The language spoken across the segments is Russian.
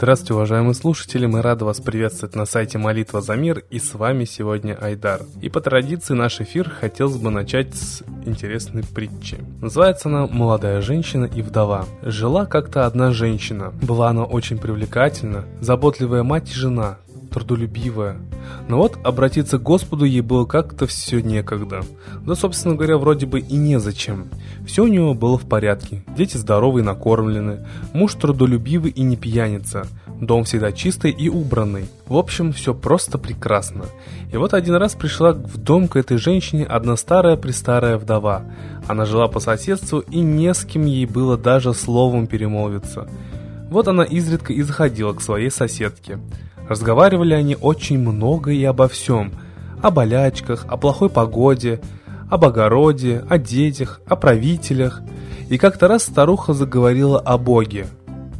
Здравствуйте, уважаемые слушатели, мы рады вас приветствовать на сайте Молитва за мир, и с вами сегодня Айдар. И по традиции наш эфир хотелось бы начать с интересной притчи. Называется она «Молодая женщина и вдова». Жила как-то одна женщина. Была она очень привлекательна, заботливая мать и жена, трудолюбивая. Но вот обратиться к Господу ей было как-то все некогда. Да, собственно говоря, вроде бы и незачем. Все у него было в порядке. Дети здоровые и накормлены. Муж трудолюбивый и не пьяница. Дом всегда чистый и убранный. В общем, все просто прекрасно. И вот один раз пришла в дом к этой женщине одна старая-престарая вдова. Она жила по соседству и не с кем ей было даже словом перемолвиться. Вот она изредка и заходила к своей соседке. Разговаривали они очень много и обо всем. О болячках, о плохой погоде, об огороде, о детях, о правителях. И как-то раз старуха заговорила о Боге.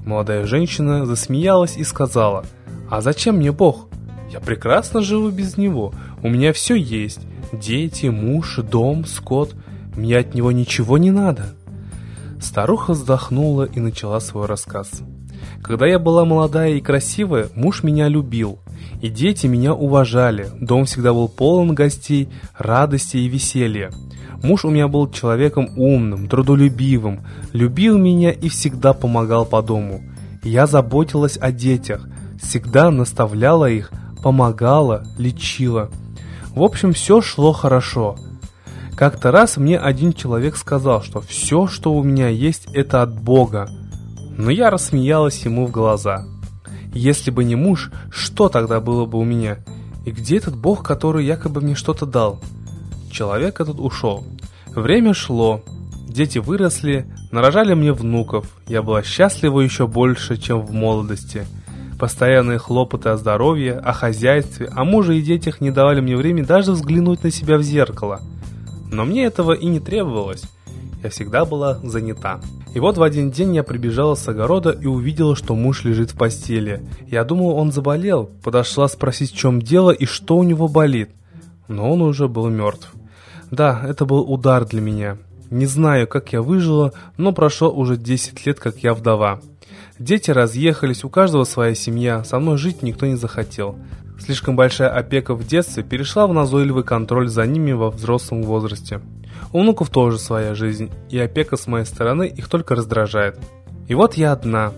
Молодая женщина засмеялась и сказала, «А зачем мне Бог? Я прекрасно живу без Него. У меня все есть. Дети, муж, дом, скот. Мне от Него ничего не надо». Старуха вздохнула и начала свой рассказ. Когда я была молодая и красивая, муж меня любил, и дети меня уважали, дом всегда был полон гостей, радости и веселья. Муж у меня был человеком умным, трудолюбивым, любил меня и всегда помогал по дому. Я заботилась о детях, всегда наставляла их, помогала, лечила. В общем, все шло хорошо. Как-то раз мне один человек сказал, что все, что у меня есть, это от Бога – но я рассмеялась ему в глаза. Если бы не муж, что тогда было бы у меня? И где этот бог, который якобы мне что-то дал? Человек этот ушел. Время шло. Дети выросли, нарожали мне внуков. Я была счастлива еще больше, чем в молодости. Постоянные хлопоты о здоровье, о хозяйстве, о муже и детях не давали мне времени даже взглянуть на себя в зеркало. Но мне этого и не требовалось я всегда была занята. И вот в один день я прибежала с огорода и увидела, что муж лежит в постели. Я думала, он заболел, подошла спросить, в чем дело и что у него болит. Но он уже был мертв. Да, это был удар для меня. Не знаю, как я выжила, но прошло уже 10 лет, как я вдова. Дети разъехались, у каждого своя семья, со мной жить никто не захотел. Слишком большая опека в детстве перешла в назойливый контроль за ними во взрослом возрасте. У внуков тоже своя жизнь, и опека с моей стороны их только раздражает. И вот я одна.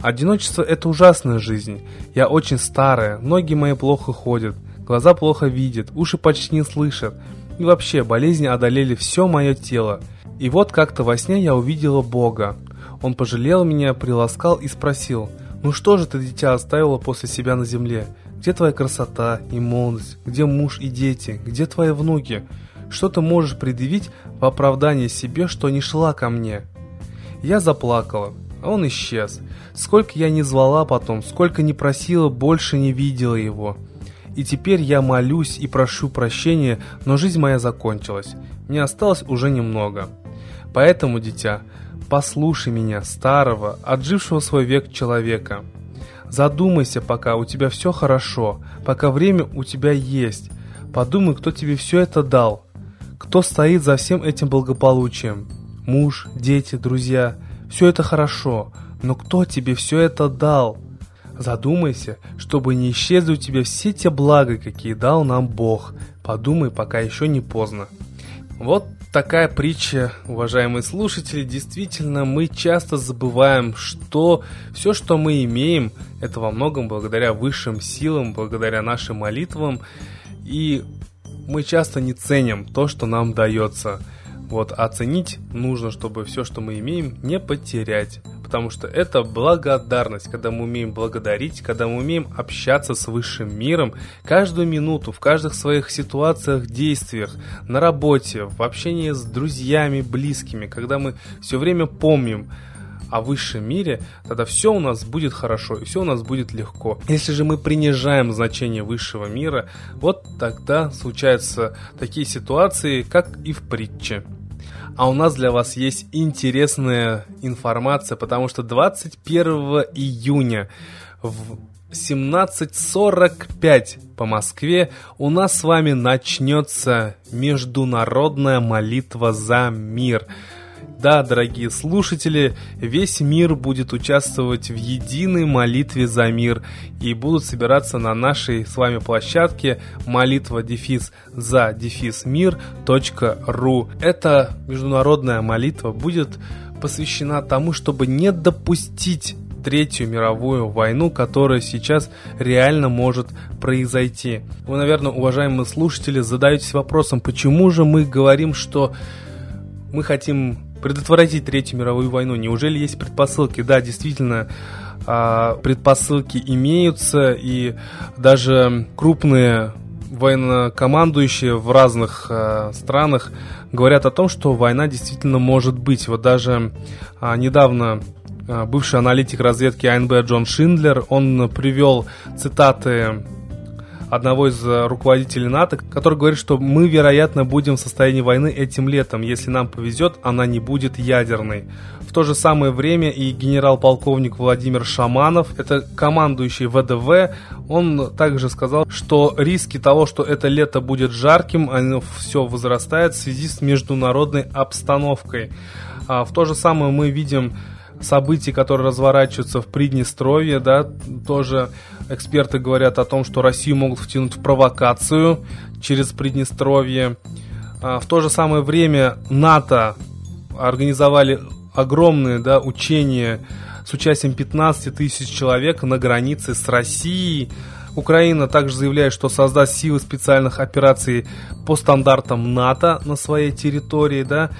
Одиночество – это ужасная жизнь. Я очень старая, ноги мои плохо ходят, глаза плохо видят, уши почти не слышат. И вообще, болезни одолели все мое тело. И вот как-то во сне я увидела Бога. Он пожалел меня, приласкал и спросил, «Ну что же ты, дитя, оставила после себя на земле? Где твоя красота и молодость? Где муж и дети? Где твои внуки?» Что ты можешь предъявить в оправдание себе, что не шла ко мне? Я заплакала, а он исчез. Сколько я не звала потом, сколько не просила, больше не видела его. И теперь я молюсь и прошу прощения, но жизнь моя закончилась. Мне осталось уже немного. Поэтому, дитя, послушай меня, старого, отжившего свой век человека. Задумайся, пока у тебя все хорошо, пока время у тебя есть. Подумай, кто тебе все это дал. Кто стоит за всем этим благополучием? Муж, дети, друзья. Все это хорошо, но кто тебе все это дал? Задумайся, чтобы не исчезли у тебя все те блага, какие дал нам Бог. Подумай, пока еще не поздно. Вот такая притча, уважаемые слушатели. Действительно, мы часто забываем, что все, что мы имеем, это во многом благодаря высшим силам, благодаря нашим молитвам. И мы часто не ценим то, что нам дается. Вот, оценить нужно, чтобы все, что мы имеем, не потерять. Потому что это благодарность, когда мы умеем благодарить, когда мы умеем общаться с высшим миром каждую минуту, в каждых своих ситуациях, действиях, на работе, в общении с друзьями, близкими, когда мы все время помним, о высшем мире, тогда все у нас будет хорошо и все у нас будет легко. Если же мы принижаем значение высшего мира, вот тогда случаются такие ситуации, как и в притче. А у нас для вас есть интересная информация, потому что 21 июня в 17.45 по Москве у нас с вами начнется международная молитва за мир. Да, дорогие слушатели, весь мир будет участвовать в единой молитве за мир и будут собираться на нашей с вами площадке молитва дефис за дефис мир.ру. Эта международная молитва будет посвящена тому, чтобы не допустить Третью мировую войну, которая сейчас реально может произойти. Вы, наверное, уважаемые слушатели, задаетесь вопросом, почему же мы говорим, что мы хотим предотвратить Третью мировую войну. Неужели есть предпосылки? Да, действительно, а, предпосылки имеются, и даже крупные военнокомандующие в разных э, странах говорят о том, что война действительно может быть. Вот даже э, недавно бывший аналитик разведки АНБ Джон Шиндлер, он привел цитаты одного из э, руководителей НАТО, который говорит, что мы, вероятно, будем в состоянии войны этим летом. Если нам повезет, она не будет ядерной. В то же самое время и генерал-полковник Владимир Шаманов, это командующий ВДВ, он также сказал, что риски того, что это лето будет жарким, оно все возрастает в связи с международной обстановкой. А в то же самое мы видим событий, которые разворачиваются в Приднестровье, да, тоже эксперты говорят о том, что Россию могут втянуть в провокацию через Приднестровье. А, в то же самое время НАТО организовали огромные да, учения с участием 15 тысяч человек на границе с Россией. Украина также заявляет, что создаст силы специальных операций по стандартам НАТО на своей территории, да,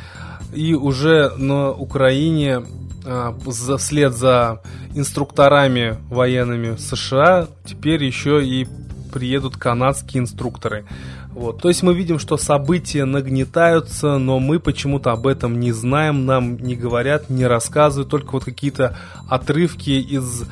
и уже на Украине а, вслед за инструкторами военными США теперь еще и приедут канадские инструкторы. Вот. То есть мы видим, что события нагнетаются, но мы почему-то об этом не знаем, нам не говорят, не рассказывают, только вот какие-то отрывки из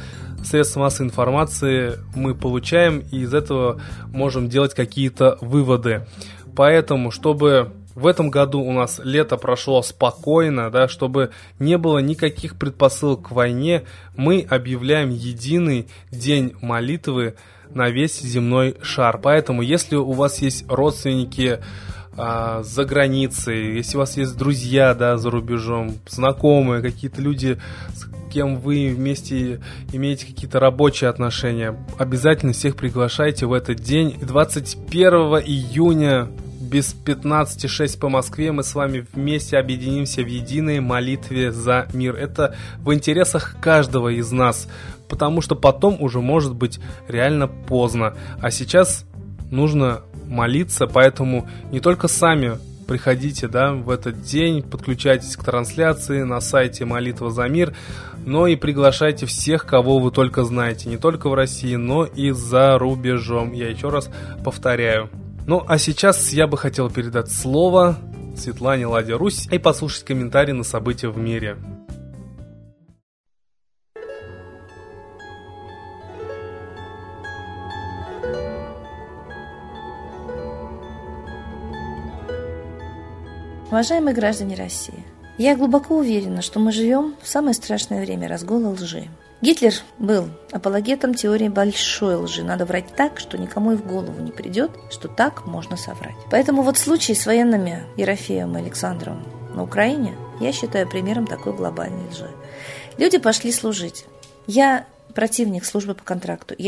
средств массовой информации мы получаем, и из этого можем делать какие-то выводы. Поэтому, чтобы в этом году у нас лето прошло спокойно, да, чтобы не было никаких предпосылок к войне, мы объявляем единый день молитвы на весь земной шар. Поэтому, если у вас есть родственники а, за границей, если у вас есть друзья, да, за рубежом, знакомые, какие-то люди, с кем вы вместе имеете какие-то рабочие отношения, обязательно всех приглашайте в этот день. 21 июня без 15.06 по Москве мы с вами вместе объединимся в единой молитве за мир. Это в интересах каждого из нас, потому что потом уже может быть реально поздно. А сейчас нужно молиться, поэтому не только сами приходите да, в этот день, подключайтесь к трансляции на сайте «Молитва за мир», но и приглашайте всех, кого вы только знаете, не только в России, но и за рубежом. Я еще раз повторяю, ну, а сейчас я бы хотел передать слово Светлане Ладе Русь и послушать комментарии на события в мире. Уважаемые граждане России, я глубоко уверена, что мы живем в самое страшное время разгула лжи. Гитлер был апологетом теории большой лжи. Надо врать так, что никому и в голову не придет, что так можно соврать. Поэтому вот случай с военными Ерофеем и Александром на Украине я считаю примером такой глобальной лжи. Люди пошли служить. Я противник службы по контракту.